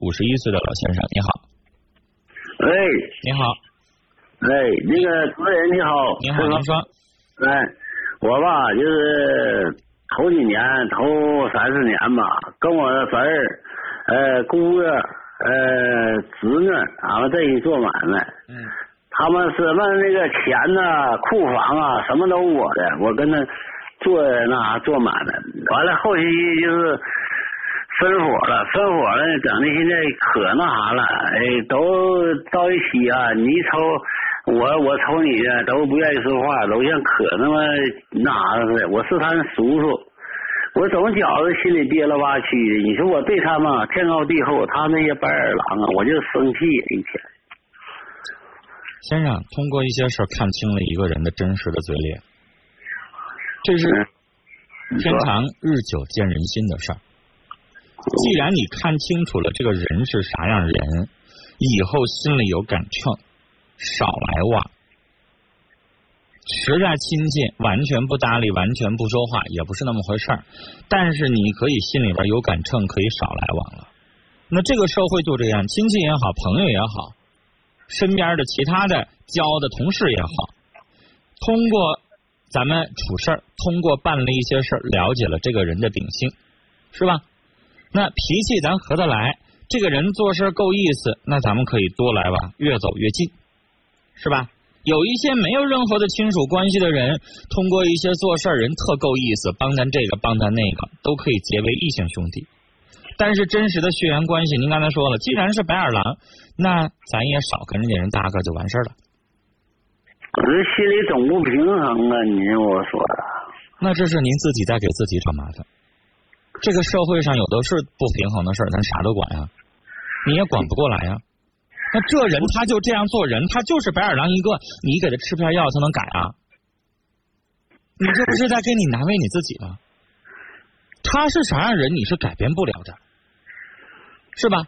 五十一岁的老先生，你好。喂，你好。哎，那个主持人你好。你好，您说。哎，我吧就是头几年，头三四年吧，跟我的侄儿、呃姑哥、呃侄女，俺们在一起做买卖。嗯。他们是问那个钱呐、库房啊，什么都我的，我跟他做那啥做买卖。完了后期就是分伙了，分伙了，整的现在可那啥了，哎，都到一起啊，你一瞅我，我瞅你的，都不愿意说话，都像可那么那啥似的。我是他叔叔，我总觉着心里憋了吧屈的。你说我对他们天高地厚，他那些白眼狼啊，我就生气一天。先生，通过一些事儿看清了一个人的真实的嘴脸，这是天长日久见人心的事儿。既然你看清楚了这个人是啥样人，以后心里有杆秤，少来往。实在亲近，完全不搭理，完全不说话，也不是那么回事儿。但是你可以心里边有杆秤，可以少来往了。那这个社会就这样，亲戚也好，朋友也好。身边的其他的交的同事也好，通过咱们处事儿，通过办了一些事儿，了解了这个人的秉性，是吧？那脾气咱合得来，这个人做事够意思，那咱们可以多来往，越走越近，是吧？有一些没有任何的亲属关系的人，通过一些做事儿人特够意思，帮咱这个帮咱那个，都可以结为异性兄弟。但是真实的血缘关系，您刚才说了，既然是白眼狼，那咱也少跟人家人搭个就完事儿了。可是心里总不平衡啊！您我说的。那这是您自己在给自己找麻烦。这个社会上有的是不平衡的事儿，咱啥都管呀，你也管不过来呀。那这人他就这样做人，他就是白眼狼一个，你给他吃片药，他能改啊？你这不是在给你难为你自己吗？他是啥样人，你是改变不了的。是吧？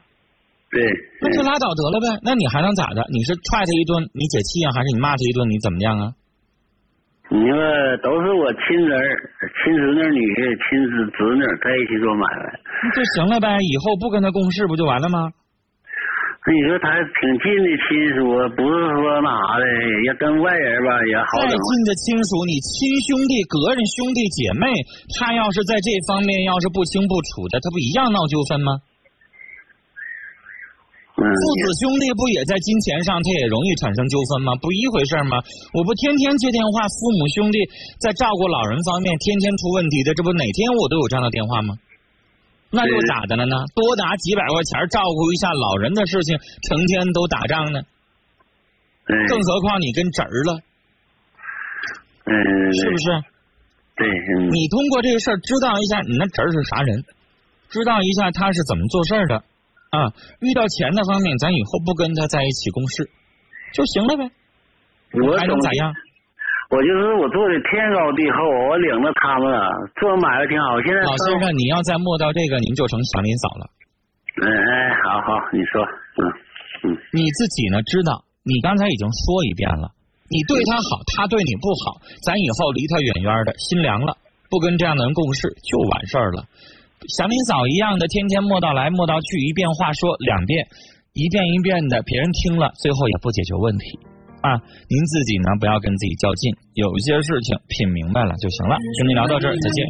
对，那就拉倒得了呗。那你还能咋的？你是踹他一顿，你解气啊？还是你骂他一顿，你怎么样啊？你说都是我亲侄儿、亲侄女、女婿、亲侄侄女在一起做买卖，那就行了呗。以后不跟他共事不就完了吗？那你说他挺近的亲属，不是说那啥的，要跟外人吧也好再近的亲属，你亲兄弟、隔人兄弟姐妹，他要是在这方面要是不清不楚的，他不一样闹纠纷吗？父子兄弟不也在金钱上，他也容易产生纠纷吗？不一回事吗？我不天天接电话，父母兄弟在照顾老人方面天天出问题的，这不哪天我都有这样的电话吗？那又咋的了呢？多拿几百块钱照顾一下老人的事情，成天都打仗呢。更何况你跟侄儿了，嗯，是不是？对，你通过这个事儿知道一下你那侄儿是啥人，知道一下他是怎么做事的。啊，遇到钱的方面，咱以后不跟他在一起共事就行了呗。我还能咋样？我就是我做的天高地厚，我领着他们做买卖挺好。现在老先生，你要再摸到这个，您就成祥林嫂了。嗯，哎，好好，你说，嗯嗯。你自己呢？知道？你刚才已经说一遍了，你对他好，他对你不好，咱以后离他远远的，心凉了，不跟这样的人共事就完事儿了。祥林嫂一样的，天天磨到来磨到去，一遍话说两遍，一遍一遍的，别人听了最后也不解决问题啊！您自己呢，不要跟自己较劲，有些事情品明白了就行了。跟您聊到这儿，再见。